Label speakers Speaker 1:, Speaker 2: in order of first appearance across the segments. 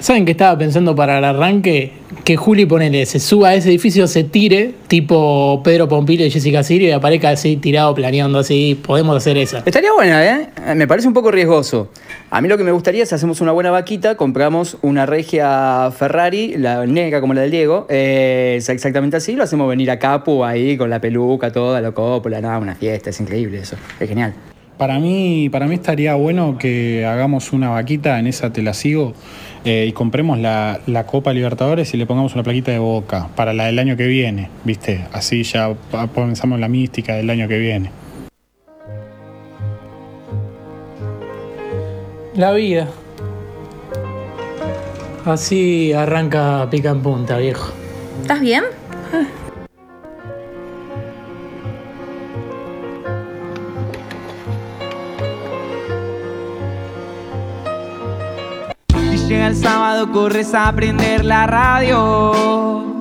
Speaker 1: ¿Saben qué estaba pensando para el arranque? Que Juli, ponele, se suba a ese edificio, se tire, tipo Pedro Pompilio y Jessica Sirio, y aparezca así tirado, planeando así. Podemos hacer esa.
Speaker 2: Estaría buena, ¿eh? Me parece un poco riesgoso. A mí lo que me gustaría es hacemos una buena vaquita, compramos una regia Ferrari, la negra como la del Diego, eh, es exactamente así, lo hacemos venir a Capu ahí con la peluca, toda, la cópula, nada, una fiesta, es increíble eso, es genial.
Speaker 3: Para mí, para mí estaría bueno que hagamos una vaquita, en esa te la sigo, eh, y compremos la, la Copa Libertadores y le pongamos una plaquita de boca para la del año que viene, ¿viste? Así ya pensamos en la mística del año que viene.
Speaker 1: La vida. Así arranca pica en punta, viejo.
Speaker 4: ¿Estás bien?
Speaker 5: Llega el sábado, corres a prender la radio.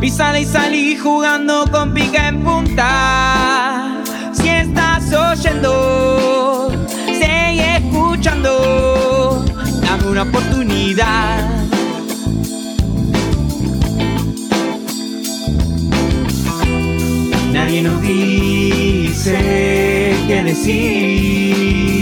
Speaker 5: Y sale y salí jugando con pica en punta. Si estás oyendo, sigue escuchando. Dame una oportunidad. Nadie nos dice qué decir.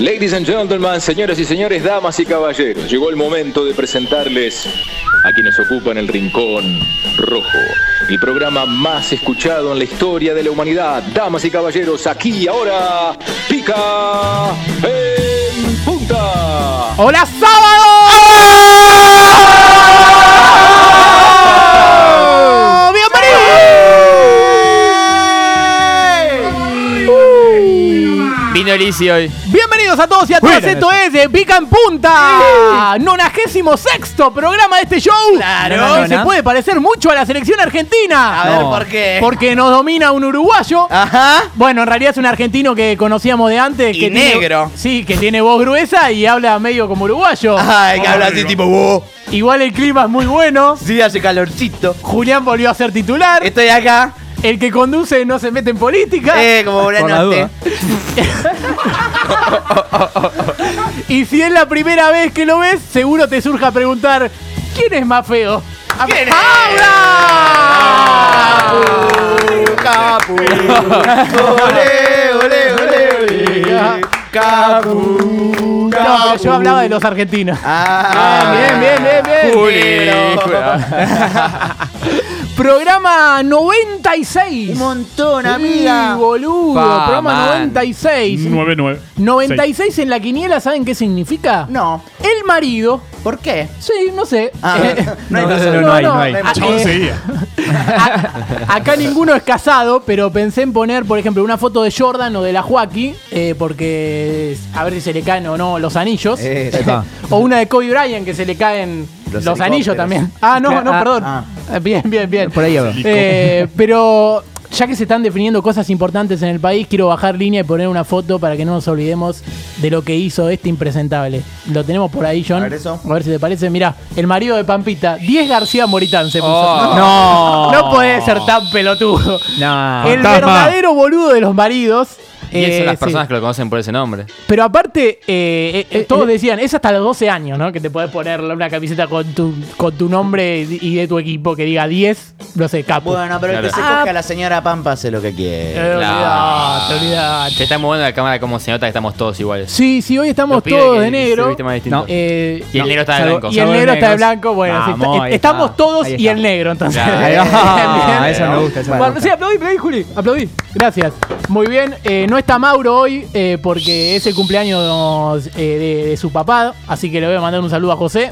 Speaker 6: Ladies and gentlemen, señoras y señores, damas y caballeros, llegó el momento de presentarles a quienes ocupan el rincón rojo, el programa más escuchado en la historia de la humanidad. Damas y caballeros, aquí y ahora, pica en punta.
Speaker 1: ¡Hola, sábado!
Speaker 7: Vino Elisi hoy.
Speaker 1: Bienvenidos a todos y a todas, esto es de Pica en Punta, nonagésimo sexto programa de este show.
Speaker 4: Claro.
Speaker 1: Que se puede parecer mucho a la selección argentina.
Speaker 4: A ver, ¿por qué?
Speaker 1: Porque nos domina un uruguayo.
Speaker 4: Ajá.
Speaker 1: Bueno, en realidad es un argentino que conocíamos de antes.
Speaker 4: Y
Speaker 1: que tiene-
Speaker 4: negro.
Speaker 1: sí, que tiene voz gruesa y habla medio como uruguayo.
Speaker 4: Ay, que habla así tipo, "Uh".
Speaker 1: Igual el clima es muy bueno.
Speaker 4: Sí, hace calorcito.
Speaker 1: Julián volvió a ser titular.
Speaker 4: Estoy acá.
Speaker 1: El que conduce no se mete en política.
Speaker 4: Eh, como buena
Speaker 7: Por la
Speaker 4: noche.
Speaker 1: Y si es la primera vez que lo ves, seguro te surja preguntar: ¿quién es más feo?
Speaker 4: ¿Quién es?
Speaker 1: ¡Capu!
Speaker 4: Ole, ole, ole, ole. Capu.
Speaker 1: No, pero yo hablaba de los argentinos.
Speaker 4: Ah,
Speaker 1: bien, bien, bien, bien. Programa 96.
Speaker 4: Un montón,
Speaker 1: Sí,
Speaker 4: amiga.
Speaker 1: boludo.
Speaker 7: Pa,
Speaker 1: programa
Speaker 7: man.
Speaker 1: 96.
Speaker 3: 9-9.
Speaker 1: 96 en la quiniela, ¿saben qué significa?
Speaker 4: No.
Speaker 1: El marido.
Speaker 4: ¿Por qué?
Speaker 1: Sí, no sé.
Speaker 4: Ah,
Speaker 1: Eh,
Speaker 4: no hay
Speaker 7: no, no, no hay, no hay.
Speaker 1: Ah,
Speaker 3: Chabón
Speaker 1: eh, acá ninguno es casado, pero pensé en poner, por ejemplo, una foto de Jordan o de la Joaquín, eh, porque a ver si se le caen o no los anillos.
Speaker 4: Eh,
Speaker 1: o una de Kobe Bryant que se le caen los,
Speaker 4: Los
Speaker 1: anillos también. Ah, no, no,
Speaker 7: Ah,
Speaker 1: perdón.
Speaker 4: ah.
Speaker 1: Eh, Bien, bien, bien.
Speaker 7: Por ahí va.
Speaker 1: Eh, pero ya que se están definiendo cosas importantes en el país, quiero bajar línea y poner una foto para que no nos olvidemos de lo que hizo este impresentable. Lo tenemos por ahí, John.
Speaker 4: A ver eso.
Speaker 1: A ver si te parece. Mira, el marido de Pampita, 10 García Moritán se puso.
Speaker 7: Oh.
Speaker 1: no, no puede ser tan pelotudo.
Speaker 7: No.
Speaker 1: el
Speaker 3: Fantasma.
Speaker 1: verdadero boludo de los maridos.
Speaker 7: Y eso
Speaker 1: eh,
Speaker 7: son las
Speaker 1: sí.
Speaker 7: personas que lo conocen por ese nombre.
Speaker 1: Pero aparte, eh, eh, eh, todos decían, es hasta los 12 años, ¿no? Que te puedes poner una camiseta con tu, con tu nombre y de tu equipo que diga 10, no sé, capo.
Speaker 4: Bueno, pero el que se
Speaker 7: Claro.
Speaker 4: coge a la señora Pampa hace lo que
Speaker 1: Eh,
Speaker 4: quiere.
Speaker 1: olvidate, olvidate.
Speaker 7: Se está moviendo la cámara como se nota que estamos todos iguales.
Speaker 1: Sí, sí, hoy estamos todos de
Speaker 7: se
Speaker 1: negro.
Speaker 7: distintos.
Speaker 1: Eh,
Speaker 7: Y el negro está de blanco.
Speaker 1: Y el negro está de blanco. Bueno, sí,
Speaker 8: Vamos,
Speaker 1: está- estamos
Speaker 8: está.
Speaker 1: todos y el negro, entonces.
Speaker 7: Claro.
Speaker 8: Ahí va.
Speaker 1: Bien,
Speaker 8: Eso me gusta, eso me
Speaker 1: Bueno,
Speaker 8: gusta.
Speaker 1: sí, aplaudí, aplaudí, Juli. Aplaudí. Gracias. Muy bien. Eh, no está Mauro hoy eh, porque es el cumpleaños eh, de, de su papá. Así que le voy a mandar un saludo a José.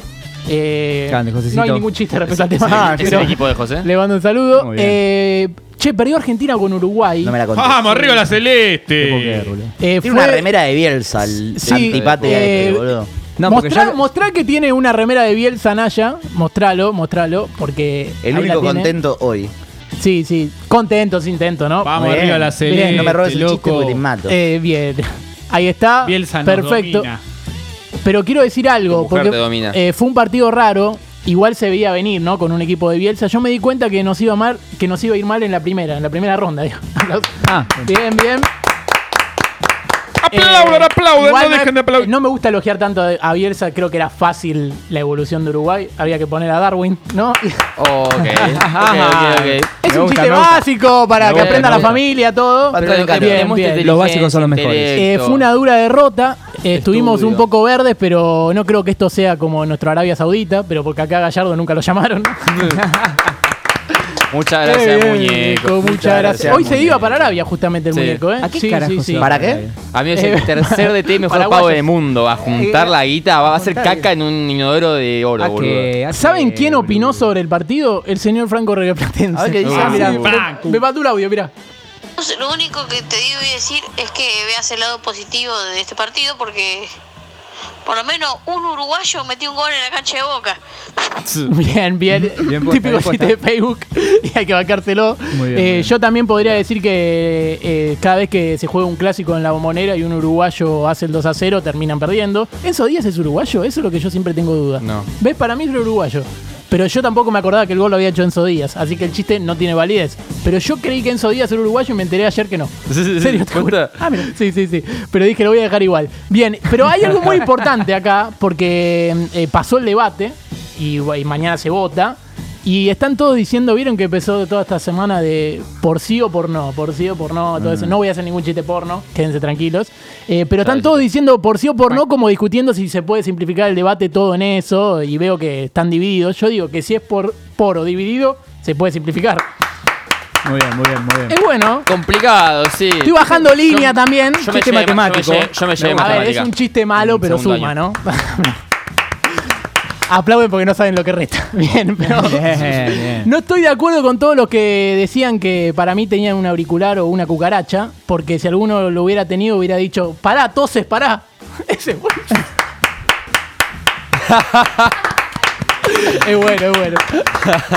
Speaker 1: Eh,
Speaker 8: Grande,
Speaker 1: no hay ningún chiste respecto al tema.
Speaker 7: ¿Es el equipo de José?
Speaker 1: le mando un saludo. Eh, che, perdió Argentina con Uruguay.
Speaker 4: No me la conté.
Speaker 3: ¡Vamos, arriba la celeste!
Speaker 1: Eh,
Speaker 4: Tiene
Speaker 1: fue-
Speaker 4: una remera de Bielsa, el
Speaker 1: Sí,
Speaker 4: antipatria
Speaker 1: eh,
Speaker 4: este, boludo.
Speaker 8: No,
Speaker 1: mostrá,
Speaker 8: ya-
Speaker 1: mostrá que tiene una remera de Bielsa Naya. Mostralo, mostralo, porque.
Speaker 4: El único contento hoy.
Speaker 1: Sí, sí. Contentos, intento, ¿no?
Speaker 3: Vamos
Speaker 4: Muy
Speaker 3: arriba
Speaker 4: bien.
Speaker 3: la celeste,
Speaker 1: Bien,
Speaker 4: No me robes el chiste
Speaker 3: loco.
Speaker 4: porque te mato.
Speaker 1: Eh, bien. Ahí está.
Speaker 3: Bielsa nos
Speaker 1: Perfecto.
Speaker 3: domina.
Speaker 1: Pero quiero decir algo,
Speaker 7: Tu mujer
Speaker 1: porque
Speaker 7: te domina.
Speaker 1: eh, fue un partido raro. Igual se veía venir, ¿no? Con un equipo de Bielsa. Yo me di cuenta que nos iba mal, que nos iba a ir mal en la primera, en la primera ronda. digo.
Speaker 8: Ah,
Speaker 1: Bien, bien.
Speaker 3: Aplaudan,
Speaker 1: Eh,
Speaker 3: aplaudan, no
Speaker 1: me-
Speaker 3: dejen de aplaudir.
Speaker 1: No me gusta elogiar tanto a Bielsa, creo que era fácil la evolución de Uruguay. Había que poner a Darwin, ¿no?
Speaker 7: Ok, ok, ok, ok.
Speaker 1: Es
Speaker 8: Me
Speaker 1: un
Speaker 8: gusta,
Speaker 1: chiste básico para
Speaker 8: Me
Speaker 1: que aprenda la familia, todo.
Speaker 4: Pero bien,
Speaker 1: bien.
Speaker 8: Los básicos son los mejores.
Speaker 1: Eh, fue una dura derrota. Eh, estuvimos un poco verdes, pero no creo que esto sea como nuestro Arabia Saudita, pero porque acá a Gallardo nunca lo llamaron.
Speaker 7: Muchas gracias,
Speaker 1: Eh,
Speaker 7: muñeco.
Speaker 1: Muchas gracias. Hoy se iba para Arabia justamente el
Speaker 7: Sí.
Speaker 1: muñeco, ¿eh?
Speaker 8: ¿A qué
Speaker 1: Sí,
Speaker 8: carajo
Speaker 1: sí,
Speaker 8: va
Speaker 4: ¿Para qué?
Speaker 7: A mí es el
Speaker 1: Eh,
Speaker 7: tercer DT mejor pago del mundo. A juntar
Speaker 1: Eh,
Speaker 7: la guita, va a hacer caca en un inodoro de oro,
Speaker 8: ¿A
Speaker 7: boludo.
Speaker 8: qué? ¿A
Speaker 1: ¿Saben quién opinó sobre el partido? El señor Franco Regueplatense.
Speaker 4: A ver qué dice.
Speaker 1: Ah, mirá,
Speaker 3: Ah,
Speaker 1: me, me mandó un audio, mirá.
Speaker 9: Lo único que te digo y decir es que veas el lado positivo de este partido porque por lo menos un uruguayo metió un gol en la cancha de Boca.
Speaker 1: Bien, bien.
Speaker 8: Bien
Speaker 1: Típico
Speaker 8: puesta.
Speaker 1: de Facebook y hay que bancárselo.
Speaker 8: Muy bien,
Speaker 1: Eh. Yo también podría decir que eh, cada vez que se juega un clásico en la bombonera y un uruguayo hace el 2 a 0, terminan perdiendo. ¿Enzo Díaz es uruguayo? Eso es lo que yo siempre tengo dudas.
Speaker 7: No.
Speaker 1: ¿Ves? Para mí es uruguayo. Pero yo tampoco me acordaba que el gol lo había hecho Enzo Díaz, así que el chiste no tiene validez. Pero yo creí que Enzo Díaz era uruguayo y me enteré ayer que no. ¿En serio? te juro. Ah, mira. Sí, sí, sí. Pero dije, lo voy a dejar igual. Bien, pero hay algo muy importante acá, porque eh, pasó el debate y, y mañana se vota. Y están todos diciendo, vieron que empezó toda esta semana de por sí o por no, por sí o por no, todo eso. No voy a hacer ningún chiste porno, quédense tranquilos. Eh, pero están todos diciendo por sí o por no, como discutiendo si se puede simplificar el debate todo en eso. Y veo que están divididos. Yo digo que si es por, por o dividido, se puede simplificar.
Speaker 8: Muy bien, muy bien, muy bien.
Speaker 1: Es bueno.
Speaker 7: Complicado, sí.
Speaker 1: Estoy bajando línea también.
Speaker 7: Yo me
Speaker 8: Chiste
Speaker 7: llevé-
Speaker 8: matemático.
Speaker 7: Yo me llevé, yo me llevé
Speaker 1: A ver, es un chiste malo, pero suma,
Speaker 7: año.
Speaker 1: ¿no? Aplauden porque no saben lo que resta. Bien, pero.
Speaker 8: Bien, bien.
Speaker 1: No estoy de acuerdo con todos los que decían que para mí tenían un auricular o una cucaracha, porque si alguno lo hubiera tenido hubiera dicho, pará, toses, pará. Ese es bueno. Es bueno.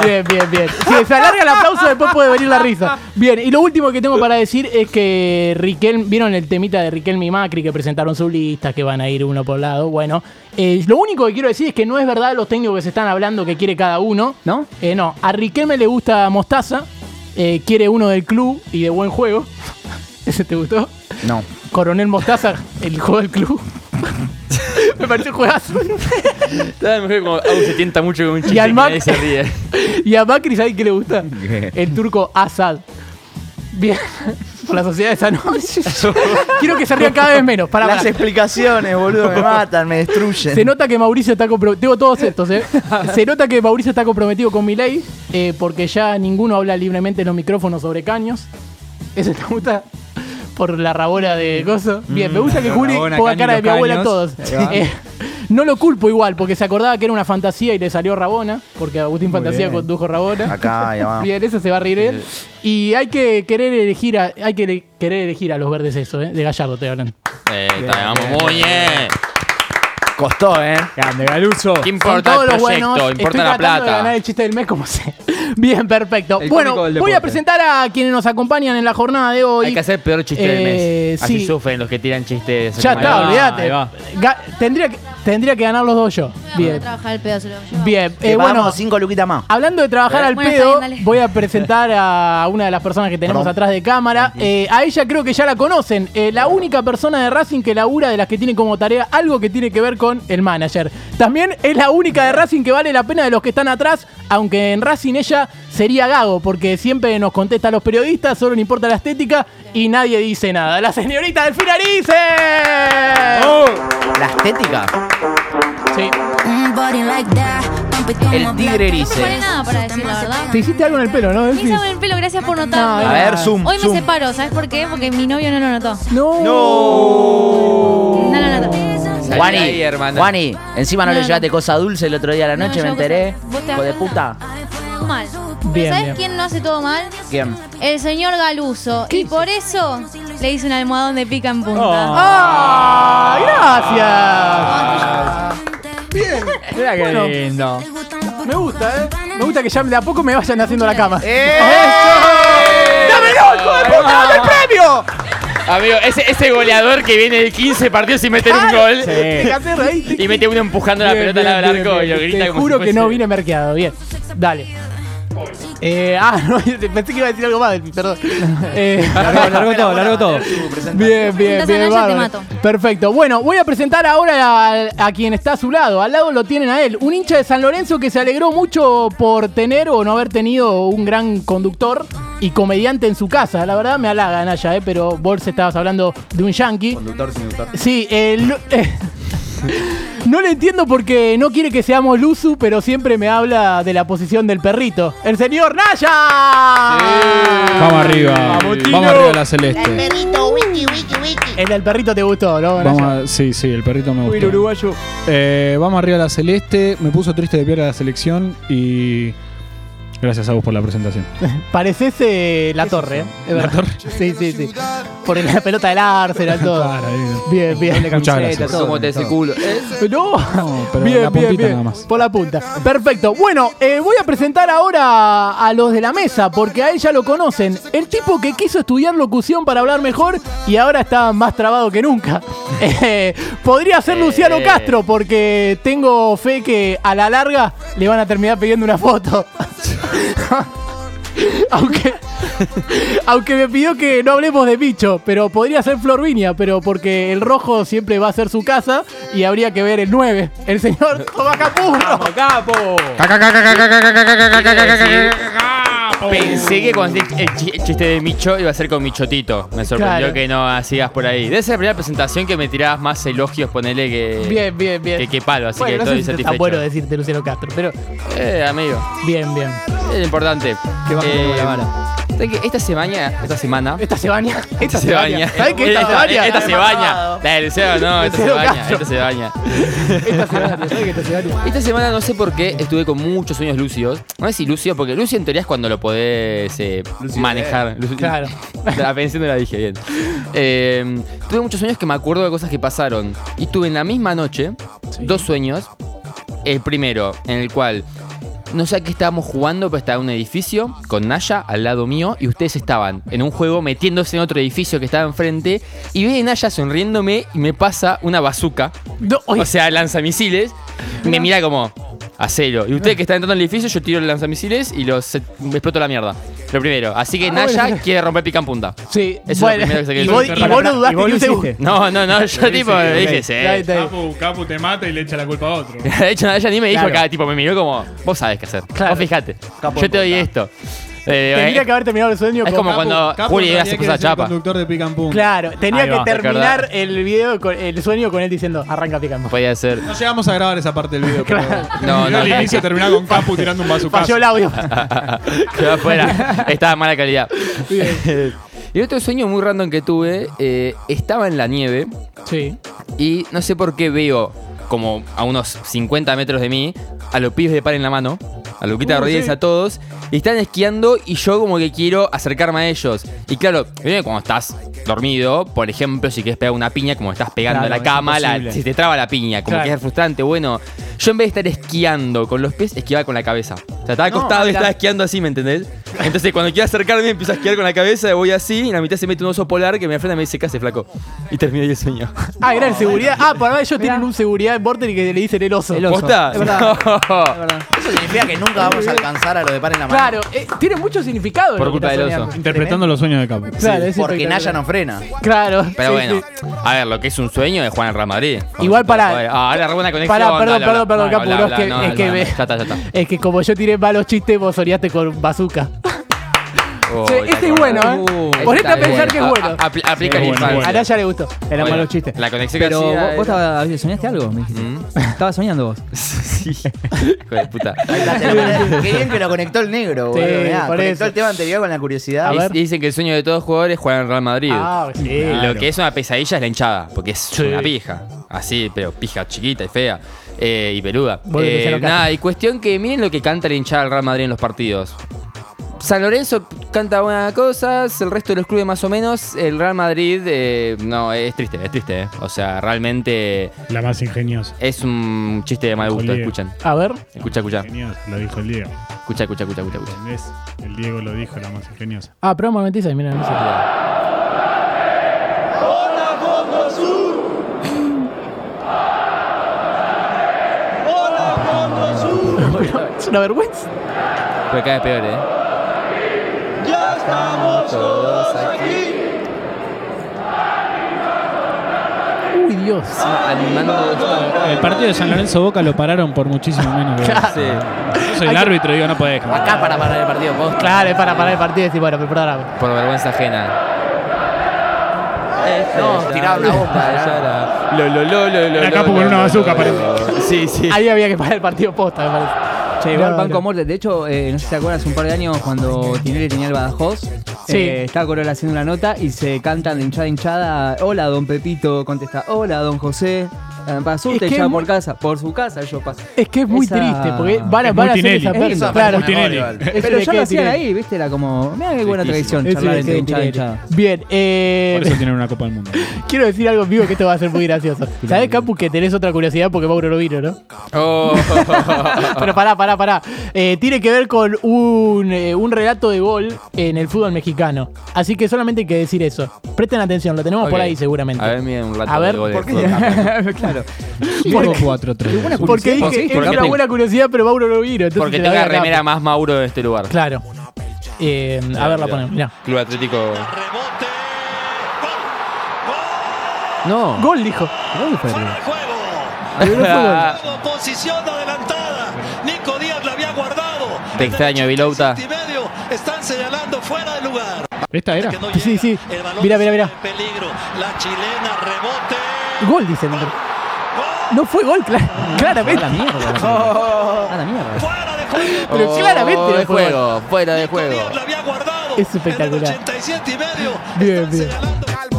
Speaker 1: Bien, bien, bien. Si se alarga el aplauso, después puede venir la risa. Bien, y lo último que tengo para decir es que Riquelme, ¿vieron el temita de Riquelme y Macri que presentaron su lista, que van a ir uno por lado? Bueno, eh, lo único que quiero decir es que no es verdad los técnicos que se están hablando que quiere cada uno.
Speaker 8: ¿No?
Speaker 1: Eh, no, a Riquelme le gusta Mostaza, eh, quiere uno del club y de buen juego. ¿Ese te gustó?
Speaker 4: No.
Speaker 1: Coronel Mostaza, el juego del club. Me parece un juegazo.
Speaker 7: Está mejor como Au se tienta mucho con un chiste
Speaker 1: Y al Mac-
Speaker 7: nadie se ríe.
Speaker 1: y a Macri, ¿sabes qué le gusta? El turco Assad. Bien. Por la sociedad de esa noche. Quiero que se rían cada vez menos. Para,
Speaker 4: Las explicaciones, boludo, me matan, me destruyen.
Speaker 1: Se nota que Mauricio está comprometido. Tengo todos estos, ¿eh? Se nota que Mauricio está comprometido con mi ley, eh, porque ya ninguno habla libremente en los micrófonos sobre caños. ¿Eso te gusta? Por la rabona de Gozo. Bien, me gusta que Juli ponga cara de mi abuela a todos. Eh, no lo culpo igual, porque se acordaba que era una fantasía y le salió Rabona, porque Agustín
Speaker 8: Muy
Speaker 1: Fantasía
Speaker 8: bien.
Speaker 1: condujo Rabona.
Speaker 4: Acá, ya va.
Speaker 1: Bien, eso se va a reír él. Y hay que querer elegir a, hay que querer elegir a los verdes eso, ¿eh? De Gallardo te hablan.
Speaker 7: Eh, está, vamos muy bien.
Speaker 4: Costó, ¿eh?
Speaker 8: Grande, Galuso.
Speaker 7: ¿Qué
Speaker 1: Son
Speaker 7: importa
Speaker 1: todos
Speaker 7: el
Speaker 1: los
Speaker 7: proyecto?
Speaker 1: buenos.
Speaker 7: Importa
Speaker 1: Estoy
Speaker 7: la
Speaker 1: tratando de ganar
Speaker 7: plata.
Speaker 1: el chiste del mes como sé. Bien, perfecto.
Speaker 8: El
Speaker 1: bueno, voy a presentar a quienes nos acompañan en la jornada de hoy.
Speaker 7: Hay que hacer peor chiste
Speaker 1: Eh,
Speaker 7: del mes. Así
Speaker 1: sí.
Speaker 7: sufren los que tiran chistes.
Speaker 1: Ya está, olvídate. tendría, que, tendría que ganar los dos yo.
Speaker 10: Bien.
Speaker 1: Bien.
Speaker 10: trabajar el pedo, se lo.
Speaker 1: Bien. Eh, bueno,
Speaker 4: cinco luquitas más.
Speaker 1: Hablando de trabajar al
Speaker 10: Bueno,
Speaker 1: pedo,
Speaker 10: bien,
Speaker 1: voy a presentar a una de las personas que tenemos
Speaker 4: Perdón.
Speaker 1: atrás de cámara. Eh, a ella creo que ya la conocen. Eh, la única persona de Racing que labura de las que tiene como tarea algo que tiene que ver con el manager. También es la única de Racing que vale la pena de los que están atrás, aunque en Racing ella sería gago, porque siempre nos contesta a los periodistas, solo le importa la estética y nadie dice nada. La señorita Delfina Arice.
Speaker 4: La estética.
Speaker 1: Sí.
Speaker 4: El tigre
Speaker 10: No
Speaker 4: erice.
Speaker 10: hay nada para decir, la verdad.
Speaker 1: Te hiciste algo en el pelo, ¿no?
Speaker 10: Me hice algo en el pelo, gracias por notarlo.
Speaker 1: No,
Speaker 4: A ver, zoom.
Speaker 10: Hoy me separo, ¿sabes por qué? Porque mi novio no lo notó.
Speaker 1: No.
Speaker 10: No lo notó.
Speaker 4: Juani,
Speaker 7: ahí, hermana.
Speaker 4: Juani, encima no,
Speaker 10: No,
Speaker 4: le
Speaker 10: no.
Speaker 4: llevaste cosa dulce el otro día a la
Speaker 10: No,
Speaker 4: noche, me enteré.
Speaker 10: cosa- ¿Vos te
Speaker 4: Hijo de puta.
Speaker 10: Mal.
Speaker 1: Bien,
Speaker 10: Pero ¿sabes
Speaker 1: bien.
Speaker 10: quién no hace todo mal?
Speaker 4: ¿Quién?
Speaker 10: El señor Galuso. Y por eso le hice un almohadón de pica en punta.
Speaker 1: ¡Ah! ¡Gracias!
Speaker 8: Mira qué
Speaker 1: Bueno.
Speaker 8: lindo.
Speaker 1: Me gusta, ¿eh? Me gusta que ya de a poco me vayan haciendo la cama.
Speaker 7: ¡Eh!
Speaker 1: ¡Dámelo, hijo de puta! ¡Dame el premio!
Speaker 7: Amigo, ese, ese goleador que viene de 15 partidos sin meter un gol.
Speaker 1: Reíste.
Speaker 7: Y mete uno empujando la
Speaker 1: Bien,
Speaker 7: pelota al lado
Speaker 1: bien,
Speaker 7: del
Speaker 1: bien,
Speaker 7: arco y
Speaker 1: bien.
Speaker 7: lo grita
Speaker 1: Te
Speaker 7: como
Speaker 1: juro
Speaker 7: si
Speaker 1: que no vine merqueado. Bien. Dale. Eh, ah, no, pensé que iba a decir algo más, perdón. Eh,
Speaker 8: Largo, largo todo, largo todo.
Speaker 1: Bien, bien,
Speaker 10: Estás
Speaker 1: bien.
Speaker 10: Mato.
Speaker 1: Perfecto. Bueno, voy a presentar ahora a, a quien está a su lado. Al lado lo tienen a él. Un hincha de San Lorenzo que se alegró mucho por tener o no haber tenido un gran conductor y comediante en su casa. La verdad me halaga, Naya, eh, pero vos estabas hablando de un yankee.
Speaker 11: Conductor sin conductor.
Speaker 1: Sí, el- eh, no le entiendo porque no quiere que seamos Luzu, pero siempre me habla de la posición del perrito. ¡El señor Naya!
Speaker 3: Vamos arriba.
Speaker 1: Vamos, Tino.
Speaker 3: Vamos arriba la celeste.
Speaker 1: El del perrito te gustó, ¿no?
Speaker 3: Vamos a- sí, sí, el perrito me
Speaker 1: Uy, el
Speaker 3: gustó.
Speaker 1: uruguayo.
Speaker 3: Eh, vamos arriba la celeste. Me puso triste de pierda la selección y gracias a vos por la presentación.
Speaker 1: Pareces eh, la torre, ¿eh? Es
Speaker 3: ¿La
Speaker 1: verdad.
Speaker 3: Torre?
Speaker 1: Sí, sí, sí. Por la pelota del Arsenal, todo.
Speaker 3: Claro.
Speaker 1: Bien, bien.
Speaker 3: Muchas gracias.
Speaker 7: ¿Cómo te ese culo?
Speaker 1: No,
Speaker 3: No, pero
Speaker 1: bien,
Speaker 3: la
Speaker 1: bien, bien.
Speaker 3: nada más.
Speaker 1: Por la punta. Perfecto. Bueno, eh, voy a presentar ahora a los de la mesa, porque a él ya lo conocen. El tipo que quiso estudiar locución para hablar mejor y ahora está más trabado que nunca. Eh, podría ser Luciano
Speaker 7: Eh.
Speaker 1: Castro, porque tengo fe que a la larga le van a terminar pidiendo una foto. Aunque, aunque me pidió que no hablemos de bicho, pero podría ser Florvinia, pero porque el rojo siempre va a ser su casa y habría que ver el 9. El señor Tomás Capurro.
Speaker 8: ¡Capo!
Speaker 7: Pensé que cuando el, chi- el chiste de Micho iba a ser con Michotito. Me sorprendió
Speaker 1: Claro.
Speaker 7: que no hacías por ahí. Debe ser la primera presentación que me tirabas más elogios, ponele que.
Speaker 1: Bien, bien, bien.
Speaker 7: Que, que palo, así
Speaker 1: bueno,
Speaker 7: que
Speaker 1: no
Speaker 7: estoy
Speaker 1: sé si es tan
Speaker 7: satisfecho.
Speaker 1: bueno decirte Luciano Castro, pero
Speaker 7: Eh, amigo.
Speaker 1: bien, bien.
Speaker 7: Es lo importante.
Speaker 8: Qué bajo
Speaker 7: Eh,
Speaker 8: la vara.
Speaker 7: ¿sabes qué? Esta semana. Esta semana.
Speaker 1: Esta se baña. Esta
Speaker 7: se baña.
Speaker 1: ¿Sabes qué? Esta se baña.
Speaker 7: Esta se baña. La de Luciano, no, esta se baña.
Speaker 1: Castro.
Speaker 7: Esta se baña.
Speaker 1: Esta se baña. ¿Sabes qué esta se baña?
Speaker 7: Esta semana no sé por qué estuve con muchos sueños lúcidos. No sé si lúcido, porque lúcido en teoría es cuando lo podés eh, manejar. Lúcido-
Speaker 1: Claro.
Speaker 7: La pensé no la dije bien. Eh, tuve muchos sueños que me acuerdo de cosas que pasaron. Y tuve en la misma noche dos sueños. El primero, en el cual no sé a qué estábamos jugando, pero estaba en un edificio con Naya al lado mío y ustedes estaban en un juego metiéndose en otro edificio que estaba enfrente y ve a Naya sonriéndome y me pasa una bazooka,
Speaker 1: No,
Speaker 7: o sea, lanzamisiles, me mira como, hacelo. Y ustedes que están entrando al edificio, yo tiro el lanzamisiles y los eh, exploto la mierda. Lo primero. Así que
Speaker 1: Ah,
Speaker 7: Naya
Speaker 1: bueno.
Speaker 7: quiere romper pica en punta.
Speaker 1: sí,
Speaker 7: es lo primero que se
Speaker 1: y,
Speaker 7: quiere
Speaker 1: vos,
Speaker 7: decir.
Speaker 1: y vos no dudaste
Speaker 8: ¿Y vos
Speaker 1: ni
Speaker 8: lo
Speaker 1: un segundo.
Speaker 8: hiciste?
Speaker 7: No, no, no, yo tipo dije, sí.
Speaker 1: Ahí está.
Speaker 3: Capu, Capu te mata y le echa la culpa a otro.
Speaker 7: De hecho, Naya ni me dijo
Speaker 1: Claro.
Speaker 7: acá, tipo, me miró como, vos sabés qué hacer.
Speaker 1: Claro.
Speaker 7: Vos fijate.
Speaker 11: Capo
Speaker 7: yo te doy esto. Eh,
Speaker 1: Tendría
Speaker 7: eh,
Speaker 1: que haber terminado el sueño
Speaker 7: es
Speaker 1: con-
Speaker 7: como cuando Juli hace cosas chapa.
Speaker 3: conductor de punta.
Speaker 1: Claro, tenía
Speaker 8: Ahí
Speaker 1: que
Speaker 8: va,
Speaker 1: terminar el video, con, el sueño con él diciendo, arranca picando.
Speaker 7: Podía ser.
Speaker 3: No llegamos a grabar esa parte del video. pero
Speaker 7: No, no.
Speaker 3: Al inicio terminaba con Capu tirando un bazucazo.
Speaker 1: Falló el audio.
Speaker 7: Quedó afuera. Estaba de mala calidad. y otro sueño muy random que tuve, eh, estaba en la nieve
Speaker 1: sí.
Speaker 7: y no sé por qué veo como a unos 50 metros de mí a los pibes de par en la mano, a Luquita
Speaker 1: Uh,
Speaker 7: Rodríguez,
Speaker 1: sí.
Speaker 7: a todos, y están esquiando y yo como que quiero acercarme a ellos. Y claro, primero cuando estás dormido, por ejemplo, si quieres pegar una piña, como estás pegando
Speaker 8: Claro,
Speaker 7: a la cama, la- te traba la piña, como
Speaker 1: Claro.
Speaker 7: que es frustrante. Bueno, yo en vez de estar esquiando con los pies, esquiaba con la cabeza. O sea, estaba
Speaker 1: No,
Speaker 7: acostado y estaba esquiando así, ¿me entendés? Entonces cuando quiero acercarme empiezo a esquiar con la cabeza, voy así, y en la mitad se mete un oso polar que me frena y me dice, ¿qué hace, flaco? Y terminé ahí el sueño.
Speaker 1: Ah, era el seguridad. Ah, para ellos tienen un seguridad en Border y que le dicen el oso.
Speaker 8: El oso.
Speaker 7: ¿Posta?
Speaker 1: Es verdad.
Speaker 7: No.
Speaker 8: Es verdad.
Speaker 11: Eso significa que nunca vamos a alcanzar a lo de par en la mano.
Speaker 1: Claro, eh, tiene mucho significado.
Speaker 7: Por
Speaker 1: lo que
Speaker 7: culpa del oso.
Speaker 3: Interpretando los sueños de Capu.
Speaker 1: Claro, es
Speaker 11: Porque
Speaker 1: espectacular.
Speaker 11: Naya no frena.
Speaker 1: Claro.
Speaker 7: Pero
Speaker 1: sí,
Speaker 7: bueno,
Speaker 1: sí.
Speaker 7: a ver, lo que es un sueño es jugar en Real Madrid.
Speaker 1: Igual para-
Speaker 7: Ah, ahora buena conexión.
Speaker 1: Pará, perdón,
Speaker 7: dale,
Speaker 1: perdón, perdón,
Speaker 7: No,
Speaker 1: Capu, es que-
Speaker 7: no,
Speaker 1: es que me-
Speaker 7: Ya está, ya está.
Speaker 1: Es que como yo tiré malos chistes, vos soñaste con bazooka.
Speaker 7: Oh,
Speaker 1: este es
Speaker 7: bueno.
Speaker 1: ¿eh?
Speaker 8: Uh,
Speaker 1: Ponete
Speaker 7: Está
Speaker 1: a pensar que es bueno.
Speaker 7: A- apl- aplica
Speaker 3: Sí,
Speaker 7: el
Speaker 3: bueno,
Speaker 7: infancia.
Speaker 1: A Naya le gustó.
Speaker 8: Eran
Speaker 7: Bueno,
Speaker 8: malos chistes.
Speaker 7: La conexión que
Speaker 8: Pero
Speaker 7: hacía
Speaker 8: vos,
Speaker 7: era-
Speaker 8: vos soñaste algo, me dijiste.
Speaker 7: Mm.
Speaker 8: Estabas soñando vos.
Speaker 7: Sí. Hijo de puta.
Speaker 11: Qué bien que lo conectó el negro,
Speaker 1: Sí,
Speaker 11: boludo. conectó
Speaker 1: eso.
Speaker 11: el tema anterior con la curiosidad.
Speaker 1: A ver.
Speaker 7: dicen que el sueño de todos jugadores es jugar en Real Madrid.
Speaker 1: Ah, sí.
Speaker 7: Lo que es una pesadilla es la hinchada, porque es
Speaker 1: Sí.
Speaker 7: una pija. Así, pero pija chiquita y fea. eh, y peluda. Eh, nada, y cuestión que miren lo que canta la hinchada del Real Madrid en los partidos. San Lorenzo canta buenas cosas, el resto de los clubes más o menos. El Real Madrid, eh, no, es triste, es triste. eh. O sea, realmente
Speaker 3: La más ingeniosa.
Speaker 7: es un chiste de mal gusto. Escuchan.
Speaker 1: A ver.
Speaker 7: Escucha, escucha.
Speaker 3: Ingeniosa, lo dijo el Diego.
Speaker 7: Escucha, escucha, escucha, escucha. escucha.
Speaker 3: ¿Entendés? El Diego lo dijo, la más ingeniosa.
Speaker 1: Ah, pero momentiza, mira, no sé. Es una vergüenza.
Speaker 7: Pero cada vez peor, ¿eh?
Speaker 12: Ya estamos todos aquí.
Speaker 1: Uy, Dios.
Speaker 7: Animando
Speaker 3: El partido de San Lorenzo Boca lo pararon por muchísimo menos. que-
Speaker 1: Claro.
Speaker 7: Sí.
Speaker 3: Yo soy el árbitro y digo, no podés.
Speaker 11: Acá para parar el partido. posta.
Speaker 1: Claro, es para parar el partido y decir, bueno, perdóname.
Speaker 7: Por vergüenza ajena.
Speaker 11: No, tiraron una bomba.
Speaker 7: Lo, lo, lo, lo, lo,
Speaker 3: Era Capu
Speaker 7: lo,
Speaker 3: con
Speaker 7: lo,
Speaker 3: una
Speaker 7: lo,
Speaker 3: bazooka,
Speaker 7: lo,
Speaker 3: parece.
Speaker 7: Sí, sí.
Speaker 1: Ahí había que parar el partido posta, me parece.
Speaker 8: Che, igual
Speaker 1: No,
Speaker 8: Banco
Speaker 1: no.
Speaker 8: Muerte. De hecho, eh, no sé si te acuerdas, un par de años cuando Tinelli tenía el Badajoz.
Speaker 1: Sí.
Speaker 8: eh, estaba Corolla haciendo una nota y se cantan de hinchada a hinchada. Hola, don Pepito. Contesta, hola, don José. Eh, Pasó
Speaker 1: Es es
Speaker 8: por
Speaker 1: muy-
Speaker 8: casa. Por su casa yo paso.
Speaker 1: Es que es muy
Speaker 8: Esa-
Speaker 1: triste, porque van a,
Speaker 3: Es
Speaker 1: van a
Speaker 3: muy
Speaker 1: hacer esa
Speaker 8: Es
Speaker 1: persa. Claro.
Speaker 8: Pero ya lo hacían ahí, viste, era como, mira qué buena tradición charlar
Speaker 1: de
Speaker 8: entre hinchada hinchada.
Speaker 1: Bien, eh,
Speaker 3: Por eso tienen una Copa del Mundo.
Speaker 1: quiero decir algo vivo que esto va a ser muy gracioso. ¿Sabés, Capu, que tenés otra curiosidad porque Mauro lo vino, no?
Speaker 7: Oh.
Speaker 1: Pero pará, pará, pará. Eh, tiene que ver con un, eh, un relato de gol en el fútbol mexicano. Así que solamente hay que decir eso. Presten atención, lo tenemos por ahí seguramente.
Speaker 7: A ver, miren un rato
Speaker 1: A ver,
Speaker 7: de gol
Speaker 1: ¿por qué?
Speaker 7: fútbol.
Speaker 8: Claro.
Speaker 3: Diego 4-3.
Speaker 1: Porque dije,
Speaker 7: ¿Por qué?
Speaker 1: es una
Speaker 7: tengo-
Speaker 1: buena curiosidad, pero Mauro lo vino. entonces
Speaker 7: Porque
Speaker 1: te la
Speaker 7: tengo
Speaker 1: voy
Speaker 7: la
Speaker 1: a dar.
Speaker 7: remera más Mauro de este lugar.
Speaker 1: Claro. Eh, a ver, la ponemos, mirá.
Speaker 7: Club Atlético. No.
Speaker 1: Gol, dijo.
Speaker 8: ¿Dónde fue?
Speaker 1: No gol.
Speaker 12: Juego, Posición adelantada. Nico Díaz la había guardado.
Speaker 7: Te extraño,
Speaker 12: medio están señalando fuera de lugar.
Speaker 3: ¿Esta era?
Speaker 12: No
Speaker 1: Sí, sí.
Speaker 12: El balón
Speaker 1: Mira, mira, mira.
Speaker 12: peligro. La chilena rebote.
Speaker 1: Gol, dice el hombre. No fue gol, cla- claramente.
Speaker 8: A la mierda. A la mierda.
Speaker 12: Fuera de juego.
Speaker 1: Pero claramente
Speaker 7: Oh,
Speaker 1: no
Speaker 7: de
Speaker 1: fue gol.
Speaker 7: juego, fuera de juego.
Speaker 1: Es espectacular.
Speaker 12: En el 87 y medio.
Speaker 1: Bien,
Speaker 12: están
Speaker 1: bien.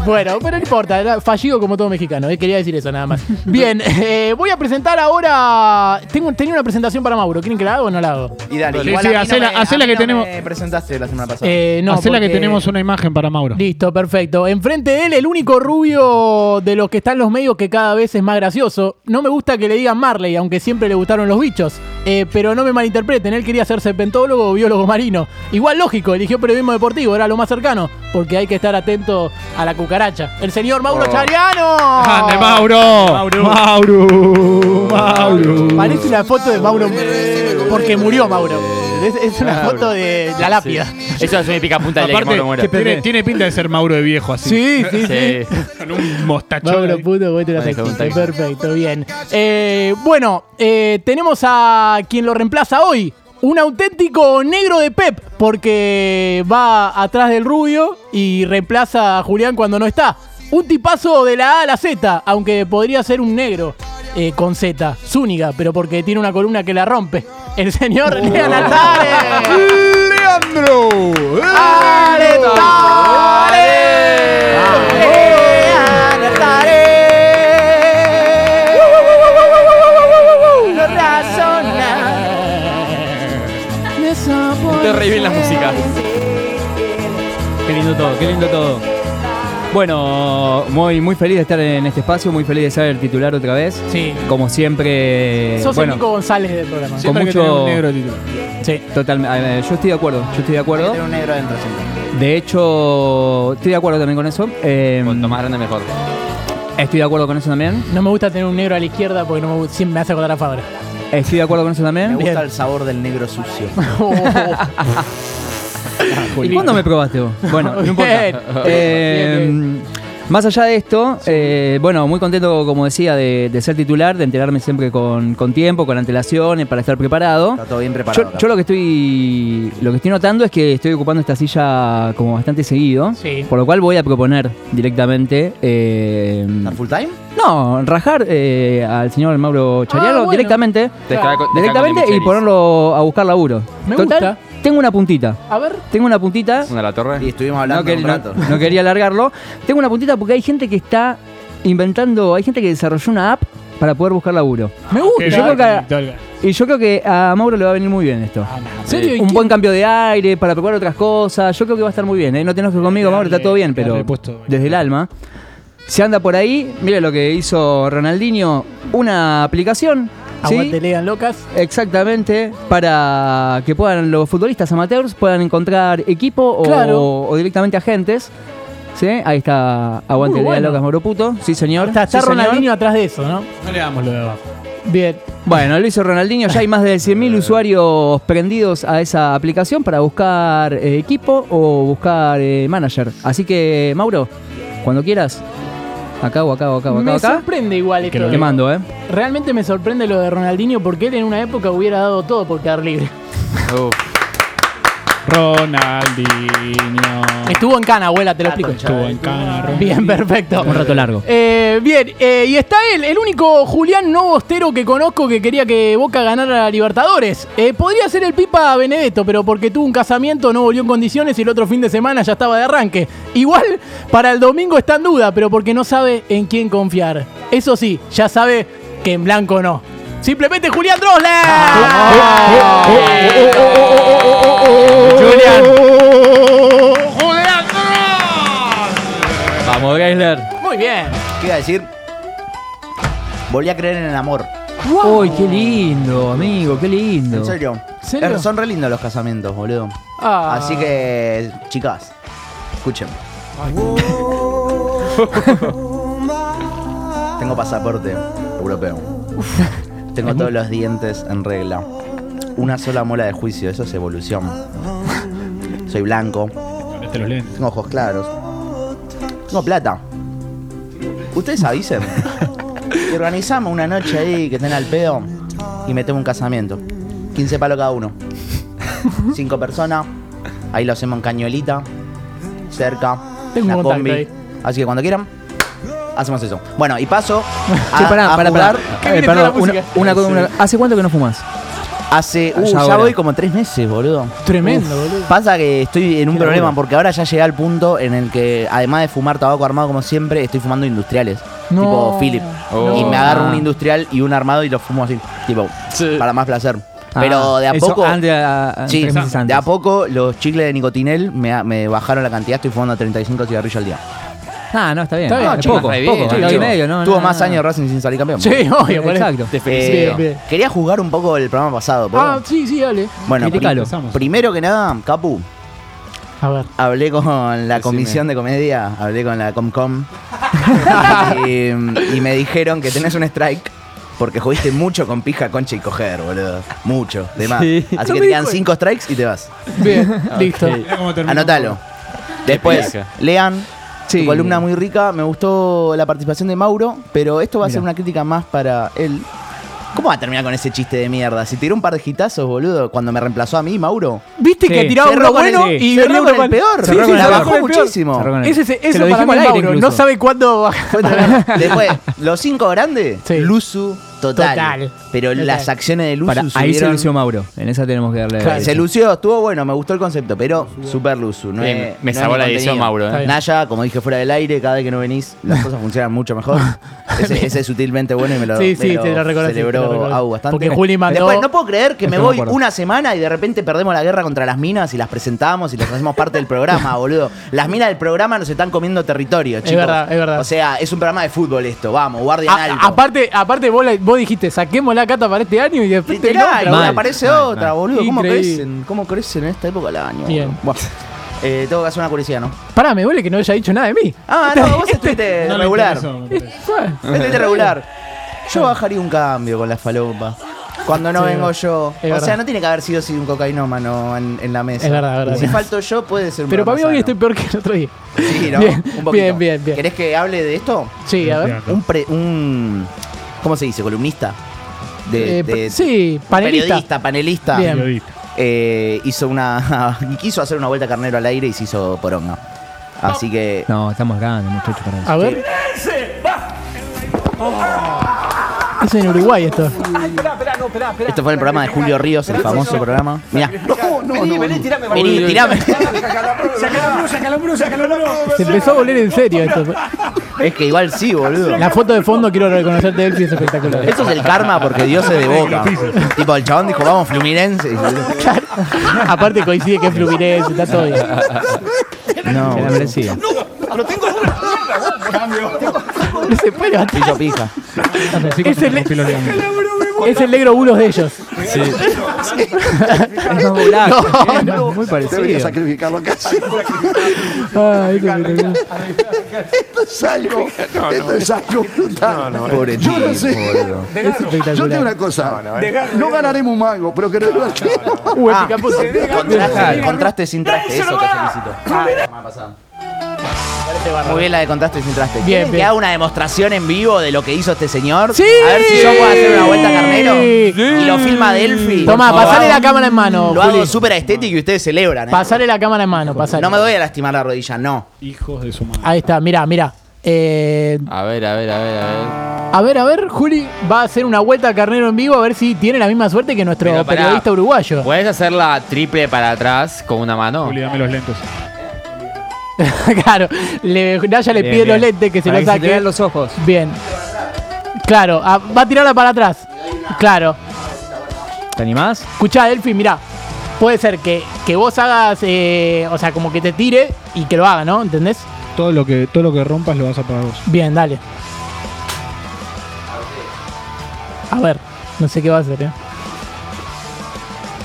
Speaker 1: Bueno, pero no importa, era fallido como todo mexicano, eh, quería decir eso nada más. Bien, eh, voy a presentar ahora. Tengo, tenía una presentación para Mauro, ¿quieren que la haga o no la hago?
Speaker 11: Y dale,
Speaker 3: Sí,
Speaker 11: igual
Speaker 3: sí,
Speaker 11: a mí
Speaker 3: hacela-
Speaker 11: me,
Speaker 3: hacela
Speaker 11: a mí
Speaker 3: que
Speaker 11: no
Speaker 3: tenemos-
Speaker 11: me presentaste la semana pasada.
Speaker 1: Eh, no,
Speaker 3: Hacela que
Speaker 1: porque-
Speaker 3: tenemos una imagen para Mauro.
Speaker 1: Listo, perfecto. Enfrente de él, el único rubio de los que están en los medios que cada vez es más gracioso. No me gusta que le digan Marley, aunque siempre le gustaron los bichos. Eh, pero no me malinterpreten, él quería ser serpentólogo o biólogo marino. Igual lógico, eligió periodismo deportivo, era lo más cercano, porque hay que estar atento a la cucaracha. El señor Mauro
Speaker 7: Oh.
Speaker 1: Chariano.
Speaker 3: ¡Ande, Mauro! ¡Mauro! ¡Mauro! ¡Mauro!
Speaker 1: Parece una foto de Mauro porque murió Mauro. Es, es una foto de la lápida.
Speaker 7: Eso es una pica punta de
Speaker 3: Aparte, tiene, tiene pinta de ser Mauro de viejo así.
Speaker 1: Sí, sí, sí.
Speaker 7: Sí.
Speaker 3: Con un mostachón.
Speaker 1: Mauro puto, vos te lo
Speaker 7: Vale,
Speaker 1: Perfecto, bien. Eh, bueno, eh, tenemos a quien lo reemplaza hoy. Un auténtico negro de Pep, porque va atrás del rubio y reemplaza a Julián cuando no está. Un tipazo de la A a la Z, aunque podría ser un negro eh, con Z, Zúñiga, pero porque tiene una columna que la rompe. El señor Lean Altare.
Speaker 3: ¡Leandro!
Speaker 7: Te reviven la música.
Speaker 8: Qué lindo todo, qué lindo todo. Bueno, muy, muy feliz de estar en este espacio, muy feliz de ser el titular otra vez.
Speaker 1: Sí.
Speaker 8: Como siempre.
Speaker 1: Sos
Speaker 8: bueno,
Speaker 1: el Nico González del programa.
Speaker 3: Que
Speaker 8: mucho-
Speaker 3: tener un negro titular.
Speaker 1: Sí.
Speaker 8: totalmente. Yo estoy de acuerdo, yo estoy de acuerdo.
Speaker 11: Tiene un negro adentro siempre.
Speaker 8: De hecho, estoy de acuerdo también con eso. Eh,
Speaker 7: Cuanto más grande, mejor.
Speaker 8: estoy de acuerdo con eso también.
Speaker 1: No me gusta tener un negro a la izquierda porque no me, siempre me hace acordar a Fabra.
Speaker 8: Estoy de acuerdo con eso
Speaker 11: Me
Speaker 8: también.
Speaker 11: gusta
Speaker 1: Bien.
Speaker 11: el sabor del negro sucio.
Speaker 8: ¿Y cuándo me probaste vos? Bueno, no importa.
Speaker 1: Bien.
Speaker 8: Eh,
Speaker 1: Bien,
Speaker 8: Más allá de esto, eh, bueno, muy contento, como decía, de, de ser titular, de enterarme siempre con, con tiempo, con antelación, eh, para estar preparado.
Speaker 11: Está todo bien preparado.
Speaker 8: Yo, yo lo que estoy lo que estoy notando es que estoy ocupando esta silla como bastante seguido,
Speaker 1: Sí.
Speaker 8: por lo cual voy a proponer directamente eh,
Speaker 11: ¿Estar full time?
Speaker 8: no rajar eh, al señor Mauro Chariano
Speaker 1: Ah, bueno.
Speaker 8: directamente, directamente y ponerlo a buscar laburo.
Speaker 1: Me
Speaker 8: Total,
Speaker 1: gusta.
Speaker 8: Tengo una puntita,
Speaker 1: A ver.
Speaker 8: tengo una puntita.
Speaker 7: Una a la torre.
Speaker 11: Y estuvimos
Speaker 8: No,
Speaker 11: hablando
Speaker 8: quer-
Speaker 11: un
Speaker 8: no-
Speaker 11: rato.
Speaker 8: no quería alargarlo. Tengo una puntita porque hay gente que está inventando, hay gente que desarrolló una app para poder buscar laburo.
Speaker 1: Me gusta.
Speaker 8: yo creo que-
Speaker 3: Victoria.
Speaker 8: Y yo creo que a Mauro le va a venir muy bien esto.
Speaker 1: ¿En serio? ¿Y
Speaker 8: Un
Speaker 1: quién-
Speaker 8: buen cambio de aire para probar otras cosas. Yo creo que va a estar muy bien. ¿eh? No tenés que conmigo, Mauro, está todo bien, pero desde el alma. Si anda por ahí, mire lo que hizo Ronaldinho, una aplicación. ¿Sí?
Speaker 1: Aguante, legan locas.
Speaker 8: Exactamente, para que puedan los futbolistas amateurs puedan encontrar equipo o,
Speaker 1: Claro.
Speaker 8: o directamente agentes. ¿Sí? Ahí está Aguante
Speaker 1: bueno.
Speaker 8: Locas Mauro Puto. Sí, señor.
Speaker 1: Está, está
Speaker 8: Sí, señor.
Speaker 1: Ronaldinho atrás de eso, ¿no?
Speaker 3: No le damos lo de abajo.
Speaker 1: Bien.
Speaker 8: Bueno, lo hizo Ronaldinho. Ya hay más de 100.000 usuarios prendidos a esa aplicación para buscar eh, equipo o buscar eh, manager. Así que, Mauro, cuando quieras, acá o acá o acá o acá.
Speaker 1: Me
Speaker 8: acá.
Speaker 1: sorprende igual esto.
Speaker 8: Te
Speaker 1: de-
Speaker 8: mando, ¿eh?
Speaker 1: Realmente me sorprende lo de Ronaldinho porque él en una época hubiera dado todo por quedar libre.
Speaker 3: Ronaldinho.
Speaker 1: Estuvo en Cana, abuela, te lo explico.
Speaker 3: Estuvo en cana, Ronaldinho.
Speaker 1: Bien, perfecto.
Speaker 8: Un rato largo.
Speaker 1: Eh, bien, eh, y está él, el único Julián no bostero que conozco que quería que Boca ganara la Libertadores. Eh, podría ser el Pipa Benedetto, pero porque tuvo un casamiento, no volvió en condiciones y el otro fin de semana ya estaba de arranque. Igual, para el domingo está en duda, pero porque no sabe en quién confiar. Eso sí, ya sabe que en blanco no. Simplemente Julián Drosler.
Speaker 8: Vamos, Geisler.
Speaker 1: Muy bien.
Speaker 11: ¿Qué iba a decir? Volví a creer en el amor.
Speaker 8: Uy, qué lindo, amigo, qué lindo.
Speaker 11: En serio.
Speaker 1: serio?
Speaker 11: Eh, Son re lindos los casamientos, boludo.
Speaker 1: Ah.
Speaker 11: Así que, chicas, escuchen. Tengo pasaporte europeo. Tengo todos los dientes en regla. Una sola mola de juicio, eso es evolución. Soy blanco,
Speaker 3: Ponete los lentes.
Speaker 11: tengo ojos claros. Tengo plata. Ustedes avisen. Y organizamos una noche ahí que estén al pedo y metemos un casamiento. 15 palos cada uno. Cinco personas. Ahí lo hacemos en cañuelita. Cerca.
Speaker 1: Tengo un
Speaker 11: una combi.
Speaker 1: ahí.
Speaker 11: Así que cuando quieran, hacemos eso. Bueno, y paso a,
Speaker 8: Che, pará,
Speaker 11: a
Speaker 8: pará,
Speaker 11: jugar.
Speaker 8: pará.
Speaker 1: ¿Qué
Speaker 8: Eh,
Speaker 1: viene
Speaker 8: perdón,
Speaker 1: la
Speaker 8: una,
Speaker 1: música?
Speaker 8: una cosa, una- ¿Hace cuánto que no fumas?
Speaker 11: Hace. Uh,
Speaker 8: Ya
Speaker 11: ya,
Speaker 8: ahora.
Speaker 11: voy como tres meses, boludo.
Speaker 1: Tremendo, boludo.
Speaker 11: Pasa que estoy en un
Speaker 8: Qué
Speaker 11: problema porque ahora ya llegué al punto en el que, además de fumar tabaco armado como siempre, estoy fumando industriales.
Speaker 1: No.
Speaker 11: Tipo Philip.
Speaker 7: Oh.
Speaker 11: Y me agarro
Speaker 8: Ah.
Speaker 11: un industrial y un armado y lo fumo así. Tipo, para más placer. Pero
Speaker 8: Ah,
Speaker 11: de a
Speaker 8: eso
Speaker 11: poco.
Speaker 8: antes, a- a-
Speaker 11: sí,
Speaker 8: tres meses
Speaker 11: de a poco los chicles de nicotinel me, me bajaron la cantidad. Estoy fumando 35 cigarrillos al día.
Speaker 8: Ah, no, está bien.
Speaker 1: Está bien,
Speaker 8: Es
Speaker 1: chico,
Speaker 8: poco, poco,
Speaker 7: bien,
Speaker 8: kilo y medio, ¿no?
Speaker 11: Tuvo
Speaker 8: no,
Speaker 11: más
Speaker 8: no.
Speaker 11: años Racing sin salir campeón.
Speaker 1: Sí, obvio, por.
Speaker 8: Exacto.
Speaker 7: Te
Speaker 11: Eh,
Speaker 7: felicito.
Speaker 1: Bien, bien.
Speaker 11: quería jugar un poco el programa pasado. ¿puedo?
Speaker 1: Ah, sí, sí, dale.
Speaker 11: bueno,
Speaker 8: criticalo.
Speaker 11: pri- primero que nada, Capu,
Speaker 1: A ver.
Speaker 11: Hablé con la comisión de comedia, hablé con la Comcom y, y me dijeron que tenés un strike porque jugaste mucho con pija, concha y coger, boludo. Mucho, de más.
Speaker 8: Sí.
Speaker 11: Así
Speaker 1: No
Speaker 11: que te quedan cinco strikes y te vas.
Speaker 1: Bien, listo.
Speaker 11: Anótalo. Después, lean.
Speaker 8: Sí.
Speaker 11: Tu columna muy rica, me gustó la participación de Mauro, pero esto va a ser una crítica más para él. ¿Cómo va a terminar con ese chiste de mierda? Si tiró un par de gitazos, boludo, cuando me reemplazó a mí, Mauro.
Speaker 1: Viste
Speaker 8: Sí.
Speaker 1: que tiraba
Speaker 11: Cerró
Speaker 1: uno
Speaker 11: con
Speaker 1: bueno
Speaker 11: el-
Speaker 1: y
Speaker 11: cerró
Speaker 1: venía
Speaker 11: con
Speaker 1: uno
Speaker 11: el peor.
Speaker 1: Sí,
Speaker 8: Cerró
Speaker 1: sí,
Speaker 8: con
Speaker 11: la
Speaker 8: el
Speaker 1: cerró
Speaker 11: bajó
Speaker 1: con el peor.
Speaker 11: muchísimo.
Speaker 8: El-
Speaker 1: Ese, ese,
Speaker 8: Se
Speaker 1: eso
Speaker 8: lo
Speaker 1: para
Speaker 8: dijimos
Speaker 1: mí
Speaker 8: al
Speaker 1: es
Speaker 8: aire
Speaker 1: Mauro.
Speaker 8: incluso.
Speaker 1: No sabe cuándo bajar.
Speaker 11: Después, los cinco grandes,
Speaker 1: Sí.
Speaker 11: Luzu total.
Speaker 1: Total.
Speaker 11: Pero las acciones de
Speaker 8: Para, ahí se lució Mauro. En esa tenemos que darle.
Speaker 11: Claro, se lució, estuvo bueno, me gustó el concepto, pero super Luzu. No
Speaker 7: Bien,
Speaker 11: es-
Speaker 7: me
Speaker 11: no
Speaker 7: salvó
Speaker 11: es
Speaker 7: la edición. Mauro, ¿eh?
Speaker 11: Naya, como dije fuera del aire, cada vez que no venís, las cosas funcionan mucho mejor. Ese, ese es sutilmente bueno y me lo,
Speaker 1: Sí,
Speaker 11: me
Speaker 1: sí, te lo lo
Speaker 11: celebró. Au bastante.
Speaker 1: Porque Juli mandó-
Speaker 11: Después, no puedo creer que me voy una semana y de repente perdemos la guerra contra las minas y las presentamos y las hacemos parte del programa, boludo. Las minas del programa nos están comiendo territorio, chicos.
Speaker 1: verdad, es verdad.
Speaker 11: O sea, es un programa de fútbol esto, vamos, guardian alto.
Speaker 1: aparte, aparte vos, la- vos dijiste, saquemos la cata para este año y después te
Speaker 11: aparece
Speaker 8: mal,
Speaker 11: otra,
Speaker 8: mal.
Speaker 11: boludo. ¿Cómo
Speaker 1: Increíble.
Speaker 11: crecen? ¿Cómo crecen en esta época del año?
Speaker 1: Bien.
Speaker 11: Bueno, eh, tengo que hacer una curiosidad, ¿no?
Speaker 1: Pará, me duele que no haya dicho nada de mí.
Speaker 11: Ah, no, vos estuviste
Speaker 3: No
Speaker 11: regular. Estuviste regular. Yo bajaría un cambio con la falopa. Cuando no
Speaker 1: Sí,
Speaker 11: vengo yo. O
Speaker 1: verdad.
Speaker 11: sea, no tiene que haber sido así un cocainómano en, en la mesa.
Speaker 1: Es verdad, es verdad.
Speaker 11: Si falto yo, puede ser un
Speaker 1: Pero para mí hoy estoy peor que el otro día.
Speaker 11: Sí, ¿no?
Speaker 1: Bien,
Speaker 11: un poquito.
Speaker 1: bien, bien, bien.
Speaker 11: ¿Querés que hable de esto?
Speaker 1: Sí, a ver.
Speaker 11: Un, pre- un ¿cómo se dice? ¿Columnista? De,
Speaker 1: Eh,
Speaker 11: de-
Speaker 1: sí, panelista.
Speaker 11: Periodista, panelista.
Speaker 1: Bien.
Speaker 3: Periodista.
Speaker 11: Eh, hizo una. quiso hacer una vuelta carnero al aire y se hizo poronga. Así que.
Speaker 8: No, estamos grandes, muchachos, para eso.
Speaker 1: A ver. Es en Uruguay esto.
Speaker 11: Esto fue el programa de Julio Ríos, el famoso programa. Mirá. No, no, no. Vení, tirame.
Speaker 1: Se empezó a volver en serio esto.
Speaker 11: Es que igual sí, boludo.
Speaker 1: La foto de fondo quiero reconocerte, Elfi, es espectacular.
Speaker 11: Eso es el karma porque Dios es de boca. tipo, el chabón dijo, vamos, Fluminense. Y-
Speaker 1: Aparte coincide que es Fluminense, está todo bien.
Speaker 11: No,
Speaker 8: Se la merecía.
Speaker 1: No se puede levantar.
Speaker 11: Hizo pija.
Speaker 1: Es el, es el negro bulos de ellos.
Speaker 7: Sí.
Speaker 8: Es más blanco.
Speaker 1: No,
Speaker 8: Muy
Speaker 13: Debería
Speaker 8: parecido.
Speaker 13: sacrificarlo casi.
Speaker 1: Ay.
Speaker 13: Esto es algo. Esto es algo brutal.
Speaker 11: Pobre
Speaker 13: Yo no sé. Yo tengo una cosa. No ganaremos un mango, pero que no
Speaker 1: Uh,
Speaker 11: Ah,
Speaker 1: pica puto.
Speaker 11: contraste, contraste sin traste, eso te felicito. Ah, me ha pasado. Muy bien la de contraste sin traste.
Speaker 1: Bien,
Speaker 11: ¿Quieren que
Speaker 1: bien.
Speaker 11: haga una demostración en vivo de lo que hizo este señor?
Speaker 1: ¡Sí!
Speaker 11: A ver si yo puedo hacer una vuelta carnero.
Speaker 1: Sí.
Speaker 11: Y lo filma Delphi.
Speaker 1: Tomá,
Speaker 11: Por favor.
Speaker 1: pasale la cámara en mano,
Speaker 11: Lo hago
Speaker 1: Juli.
Speaker 11: súper estético y ustedes celebran. ¿eh?
Speaker 1: Pasale la cámara en mano, pasale.
Speaker 11: No me voy a lastimar la rodilla, no.
Speaker 3: Hijos de su madre.
Speaker 1: Ahí está, mirá, mirá. Eh,
Speaker 7: A ver, a ver, a ver, a ver.
Speaker 1: a ver, a ver, Juli va a hacer una vuelta a carnero en vivo a ver si tiene la misma suerte que nuestro
Speaker 7: Pero pará.
Speaker 1: periodista uruguayo.
Speaker 7: ¿Puedes hacerla triple para atrás con una mano?
Speaker 3: Juli, dame los lentes.
Speaker 1: claro, le, Naya le
Speaker 8: Bien,
Speaker 1: pide los lentes que se
Speaker 8: Para
Speaker 1: los
Speaker 8: que se te
Speaker 1: saque.
Speaker 8: vean los ojos.
Speaker 1: Bien. Claro, ah, va a tirarla para atrás. Claro.
Speaker 8: ¿Te animás?
Speaker 1: Escuchá, Delphi, mirá. Puede ser que, que vos hagas, eh, o sea, como que te tire y que lo haga, ¿no? ¿Entendés?
Speaker 3: Todo lo que, todo lo que rompas lo vas a pagar vos.
Speaker 1: Bien, dale. A ver, no sé qué va a hacer, ¿eh?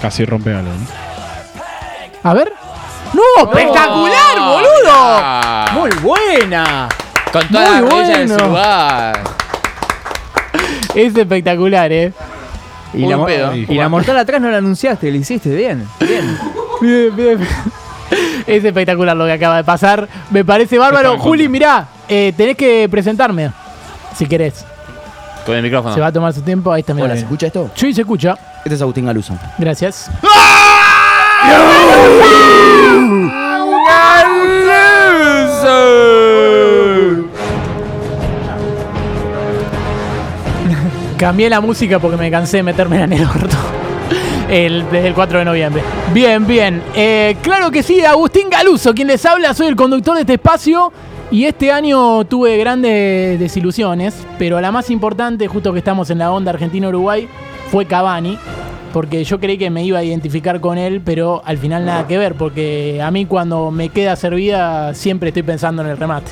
Speaker 3: Casi rompe algo, ¿no?
Speaker 1: A ver. ¡No! ¡Espectacular, boludo!
Speaker 7: Ah.
Speaker 1: Muy buena.
Speaker 7: Con toda la
Speaker 1: Muy
Speaker 7: rodilla en su
Speaker 1: bueno.
Speaker 7: lugar.
Speaker 1: Es espectacular, ¿eh?
Speaker 8: Y, la, mo-
Speaker 7: pedo.
Speaker 8: y la mortal atrás no la anunciaste, lo hiciste bien. Bien.
Speaker 1: Bien, bien. Es espectacular lo que acaba de pasar. Me parece bárbaro.
Speaker 3: En
Speaker 1: Juli,
Speaker 3: contra.
Speaker 1: mirá, eh, tenés que presentarme. Si querés.
Speaker 7: Con el micrófono.
Speaker 1: Se va a tomar su tiempo. Ahí está, mirá.
Speaker 11: Hola, ¿se escucha esto?
Speaker 1: Sí, se escucha.
Speaker 11: Este es Agustín Galuso.
Speaker 1: Gracias. Cambié la música porque me cansé de meterme en el orto. El, desde el 4 de noviembre. Bien, bien. Eh, claro que sí, Agustín Galuso, quien les habla, soy el conductor de este espacio. Y este año tuve grandes desilusiones, pero la más importante, justo que estamos en la onda Argentina-Uruguay, fue Cavani. Porque yo creí que me iba a identificar con él, pero al final nada que ver, porque a mí cuando me queda servida siempre estoy pensando en el remate.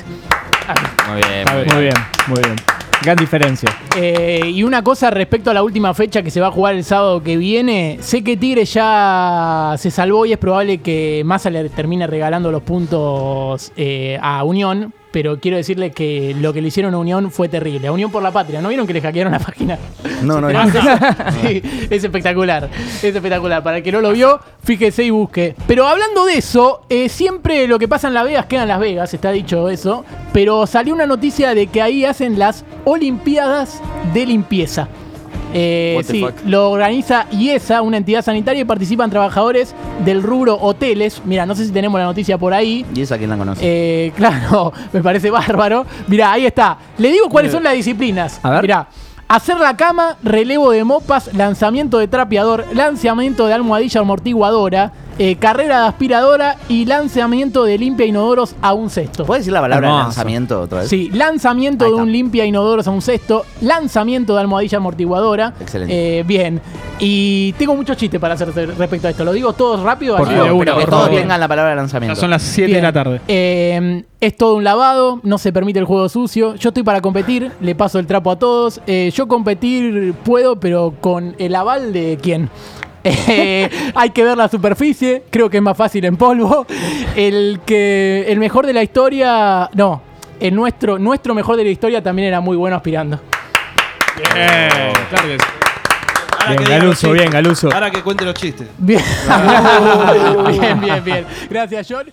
Speaker 7: Muy bien, muy bien.
Speaker 8: Muy bien, muy bien. Gran diferencia.
Speaker 1: Eh, y una cosa respecto a la última fecha que se va a jugar el sábado que viene, sé que Tigre ya se salvó y es probable que Massa le termine regalando los puntos eh, a Unión, pero quiero decirle que lo que le hicieron a Unión fue terrible. A Unión por la Patria, ¿no vieron que le hackearon la página?
Speaker 11: No, no,
Speaker 1: ¿Pero
Speaker 11: no.
Speaker 1: Sí, es espectacular, es espectacular. Para el que no lo vio, fíjese y busque. Pero hablando de eso, eh, siempre lo que pasa en Las Vegas queda en Las Vegas, está dicho eso. Pero salió una noticia de que ahí hacen las Olimpiadas de Limpieza. Eh, sí, lo organiza IESA, una entidad sanitaria, y participan trabajadores del rubro hoteles. Mira, no sé si tenemos la noticia por ahí.
Speaker 11: ¿Y esa quién la conoce?
Speaker 1: Eh, claro, me parece bárbaro. Mirá, ahí está. Le digo cuáles son las disciplinas.
Speaker 8: A ver.
Speaker 1: Mirá. Hacer la cama, relevo de mopas, lanzamiento de trapeador, lanzamiento de almohadilla amortiguadora, eh, carrera de aspiradora y lanzamiento de limpia inodoros a un cesto.
Speaker 11: ¿Puedes decir la palabra
Speaker 8: Hermoso.
Speaker 11: lanzamiento otra vez?
Speaker 1: Sí, lanzamiento de un limpia inodoros a un cesto, lanzamiento de almohadilla amortiguadora.
Speaker 11: Excelente.
Speaker 1: Eh, bien. Y tengo muchos chistes para hacer respecto a esto. Lo digo todos rápido.
Speaker 8: Por
Speaker 1: así
Speaker 11: que
Speaker 8: por
Speaker 11: todos
Speaker 8: favor.
Speaker 11: tengan la palabra lanzamiento.
Speaker 3: Ya son las 7 de la tarde.
Speaker 1: Eh, es todo un lavado, no se permite el juego sucio. Yo estoy para competir, le paso el trapo a todos. Eh, yo competir puedo, pero con el aval de quién. Eh, hay que ver la superficie, creo que es más fácil en polvo. El que el mejor de la historia, no, el nuestro, nuestro mejor de la historia también era muy bueno aspirando.
Speaker 3: Claro que sí.
Speaker 12: Ahora
Speaker 8: Bien,
Speaker 12: los
Speaker 8: Galuso, bien, Galuso.
Speaker 12: Ahora que cuente los chistes.
Speaker 1: Bien, bien, bien, bien. Gracias, John.